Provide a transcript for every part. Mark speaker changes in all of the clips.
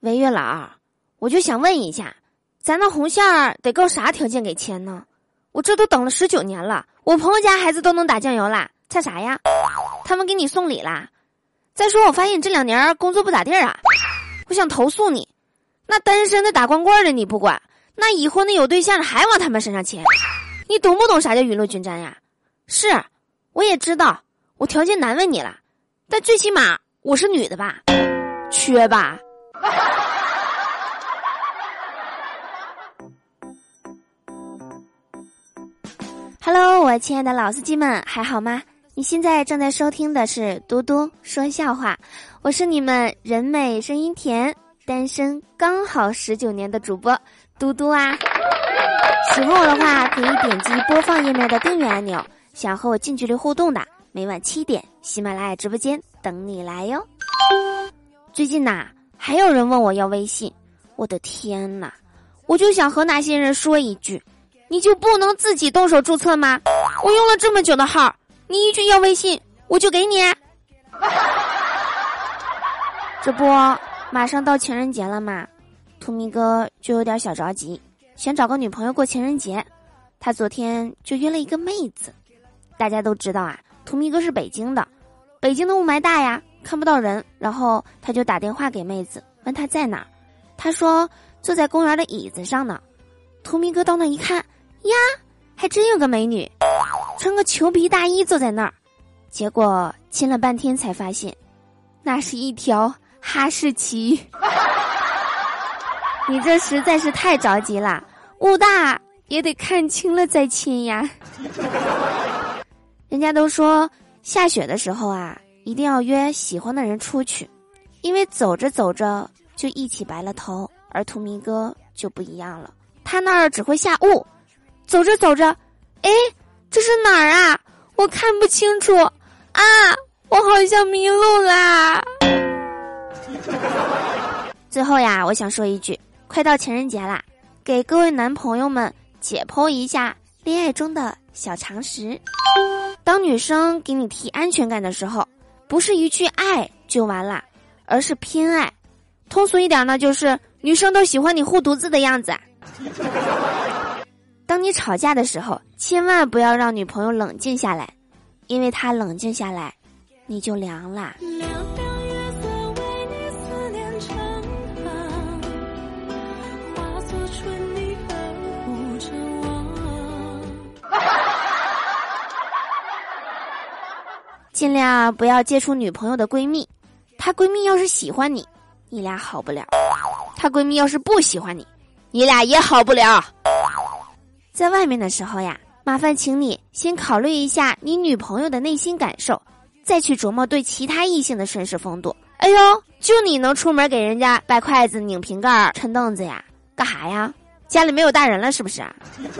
Speaker 1: 喂，月老，我就想问一下，咱那红线得够啥条件给签呢？我这都等了十九年了，我朋友家孩子都能打酱油啦，差啥呀？他们给你送礼啦？再说，我发现你这两年工作不咋地啊，我想投诉你。那单身的打光棍的你不管，那已婚的有对象的还往他们身上牵，你懂不懂啥叫雨露均沾呀？是，我也知道，我条件难为你了，但最起码我是女的吧？缺吧？Hello，我亲爱的老司机们，还好吗？你现在正在收听的是嘟嘟说笑话，我是你们人美声音甜、单身刚好十九年的主播嘟嘟啊！喜欢我的话，可以点击播放页面的订阅按钮。想和我近距离互动的，每晚七点，喜马拉雅直播间等你来哟。最近呐，还有人问我要微信，我的天呐，我就想和那些人说一句：你就不能自己动手注册吗？我用了这么久的号。你一句要微信，我就给你。这不，马上到情人节了嘛，图米哥就有点小着急，想找个女朋友过情人节。他昨天就约了一个妹子。大家都知道啊，图米哥是北京的，北京的雾霾大呀，看不到人。然后他就打电话给妹子，问她在哪儿。他说坐在公园的椅子上呢。图米哥到那一看，呀，还真有个美女。穿个裘皮大衣坐在那儿，结果亲了半天才发现，那是一条哈士奇。你这实在是太着急了，雾大也得看清了再亲呀。人家都说下雪的时候啊，一定要约喜欢的人出去，因为走着走着就一起白了头。而图迷哥就不一样了，他那儿只会下雾，走着走着，哎。这是哪儿啊？我看不清楚啊！我好像迷路啦。最后呀，我想说一句：快到情人节啦，给各位男朋友们解剖一下恋爱中的小常识。当女生给你提安全感的时候，不是一句爱就完了，而是偏爱。通俗一点呢，就是女生都喜欢你护犊子的样子。当你吵架的时候，千万不要让女朋友冷静下来，因为她冷静下来，你就凉啦。尽量不要接触女朋友的闺蜜，她闺蜜要是喜欢你，你俩好不了；她闺蜜要是不喜欢你，你俩也好不了。在外面的时候呀，麻烦请你先考虑一下你女朋友的内心感受，再去琢磨对其他异性的绅士风度。哎呦，就你能出门给人家掰筷子、拧瓶盖、抻凳子呀？干啥呀？家里没有大人了是不是？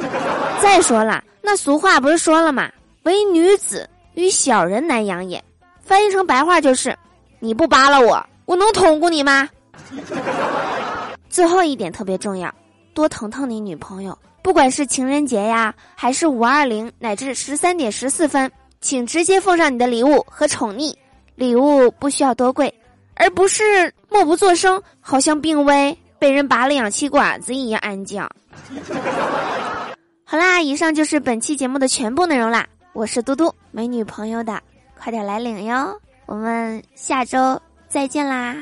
Speaker 1: 再说了，那俗话不是说了吗？唯女子与小人难养也。翻译成白话就是：你不扒拉我，我能捅过你吗？最后一点特别重要，多疼疼你女朋友。不管是情人节呀，还是五二零乃至十三点十四分，请直接奉上你的礼物和宠溺。礼物不需要多贵，而不是默不作声，好像病危被人拔了氧气管子一样安静。好啦，以上就是本期节目的全部内容啦。我是嘟嘟，没女朋友的，快点来领哟。我们下周再见啦。